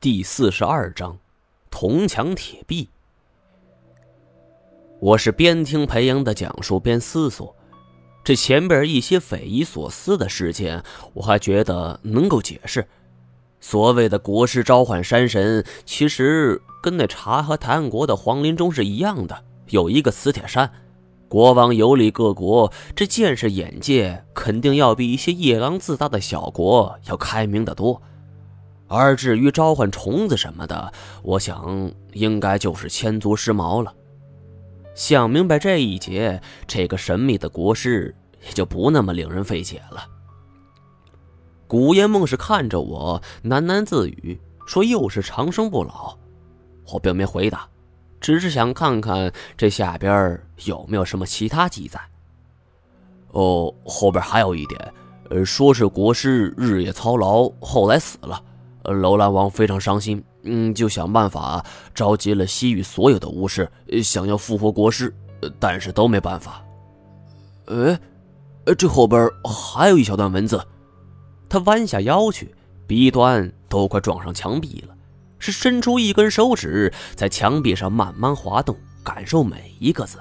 第四十二章，铜墙铁壁。我是边听裴英的讲述边思索，这前边一些匪夷所思的事件，我还觉得能够解释。所谓的国师召唤山神，其实跟那察和台国的皇陵中是一样的，有一个磁铁山。国王游历各国，这见识眼界肯定要比一些夜郎自大的小国要开明的多。而至于召唤虫子什么的，我想应该就是千足尸毛了。想明白这一节，这个神秘的国师也就不那么令人费解了。古烟梦是看着我喃喃自语，说：“又是长生不老。”我并没回答，只是想看看这下边有没有什么其他记载。哦，后边还有一点，呃，说是国师日夜操劳，后来死了。楼兰王非常伤心，嗯，就想办法召集了西域所有的巫师，想要复活国师，但是都没办法。哎，这后边还有一小段文字。他弯下腰去，鼻端都快撞上墙壁了，是伸出一根手指在墙壁上慢慢滑动，感受每一个字。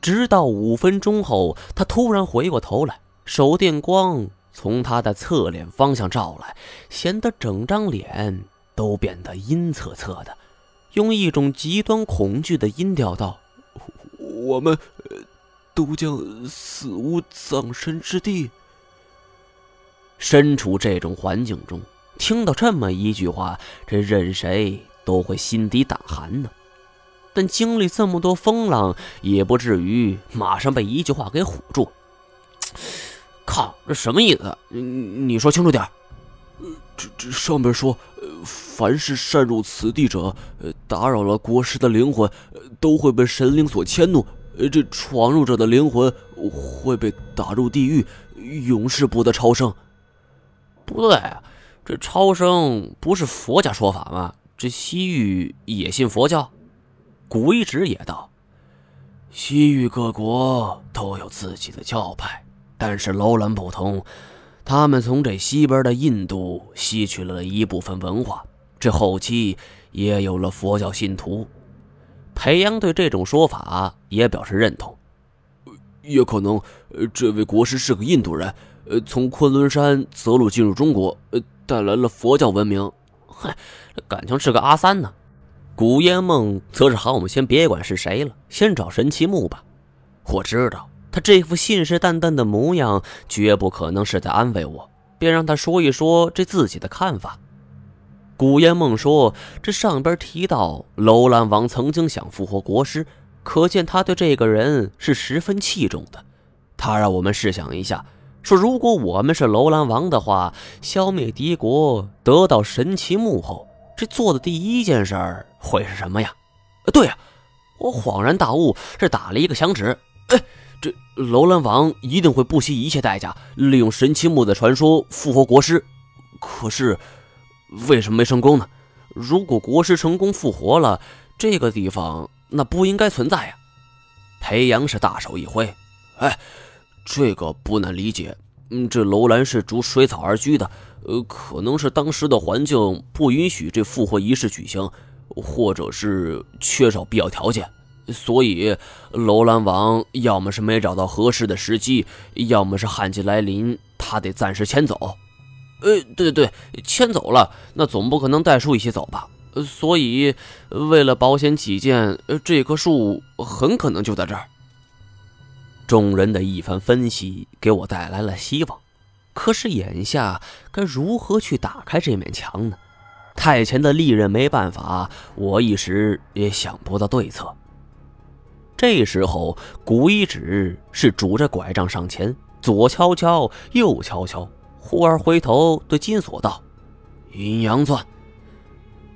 直到五分钟后，他突然回过头来，手电光。从他的侧脸方向照来，显得整张脸都变得阴恻恻的，用一种极端恐惧的音调道：“我们都将死无葬身之地。”身处这种环境中，听到这么一句话，这任谁都会心底胆寒呢。但经历这么多风浪，也不至于马上被一句话给唬住。靠，这什么意思？你你说清楚点这这上面说，凡是擅入此地者，打扰了国师的灵魂，都会被神灵所迁怒。这闯入者的灵魂会被打入地狱，永世不得超生。不对，这超生不是佛家说法吗？这西域也信佛教？古一直也道，西域各国都有自己的教派。但是楼兰不同，他们从这西边的印度吸取了一部分文化，这后期也有了佛教信徒。裴阳对这种说法也表示认同，也可能，这位国师是个印度人，呃，从昆仑山择路进入中国，呃，带来了佛教文明。嗨，感情是个阿三呢。古烟梦则是喊我们先别管是谁了，先找神奇木吧。我知道。他这副信誓旦旦的模样，绝不可能是在安慰我，便让他说一说这自己的看法。古烟梦说：“这上边提到楼兰王曾经想复活国师，可见他对这个人是十分器重的。他让我们试想一下，说如果我们是楼兰王的话，消灭敌国，得到神奇木后，这做的第一件事儿会是什么呀？对呀，我恍然大悟，这打了一个响指。哎。”这楼兰王一定会不惜一切代价，利用神奇木的传说复活国师。可是，为什么没成功呢？如果国师成功复活了，这个地方那不应该存在呀。裴阳是大手一挥，哎，这个不难理解。嗯，这楼兰是逐水草而居的，呃，可能是当时的环境不允许这复活仪式举行，或者是缺少必要条件。所以，楼兰王要么是没找到合适的时机，要么是旱季来临，他得暂时迁走。呃，对对对，迁走了，那总不可能带树一起走吧？所以，为了保险起见，这棵树很可能就在这儿。众人的一番分析给我带来了希望，可是眼下该如何去打开这面墙呢？太前的利刃没办法，我一时也想不到对策。这时候，古一指是拄着拐杖上前，左敲敲，右敲敲，忽而回头对金锁道：“阴阳钻。”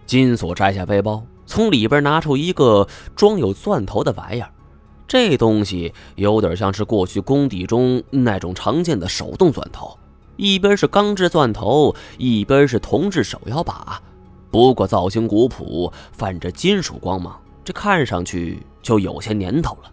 金锁摘下背包，从里边拿出一个装有钻头的玩意儿。这东西有点像是过去工地中那种常见的手动钻头，一边是钢制钻头，一边是铜制手摇把，不过造型古朴，泛着金属光芒。这看上去就有些年头了。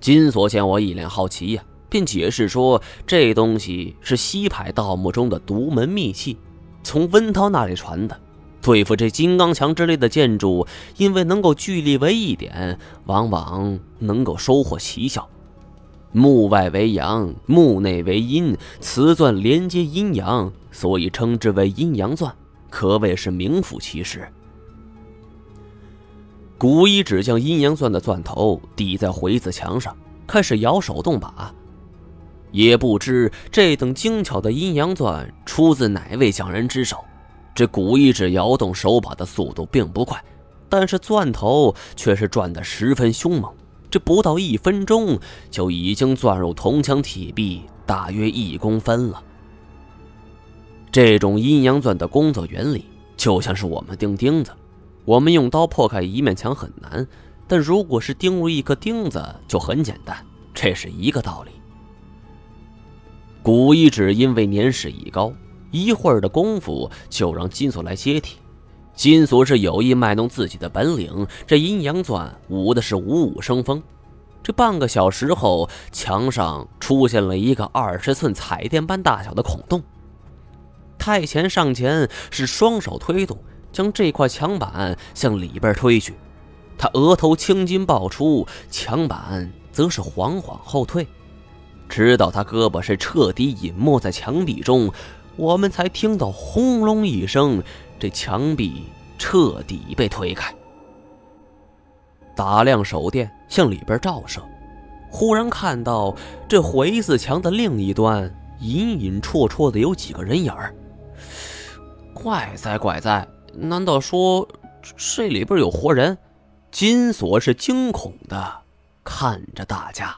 金锁见我一脸好奇呀，便解释说：“这东西是西派盗墓中的独门秘器，从温涛那里传的。对付这金刚墙之类的建筑，因为能够聚力为一点，往往能够收获奇效。墓外为阳，墓内为阴，此钻连接阴阳，所以称之为阴阳钻，可谓是名副其实。古一指将阴阳钻的钻头抵在回子墙上，开始摇手动把。也不知这等精巧的阴阳钻出自哪位匠人之手。这古一指摇动手把的速度并不快，但是钻头却是转得十分凶猛。这不到一分钟，就已经钻入铜墙铁壁，大约一公分了。这种阴阳钻的工作原理就像是我们钉钉子，我们用刀破开一面墙很难，但如果是钉入一颗钉子就很简单，这是一个道理。古一指因为年事已高，一会儿的功夫就让金锁来接替。金锁是有意卖弄自己的本领，这阴阳钻舞的是五五生风。这半个小时后，墙上出现了一个二十寸彩电般大小的孔洞。太前上前是双手推动，将这块墙板向里边推去。他额头青筋爆出，墙板则是缓缓后退，直到他胳膊是彻底隐没在墙壁中，我们才听到轰隆一声。这墙壁彻底被推开，打亮手电向里边照射，忽然看到这回字墙的另一端隐隐绰绰的有几个人影儿。怪哉怪哉，难道说这里边有活人？金锁是惊恐的看着大家。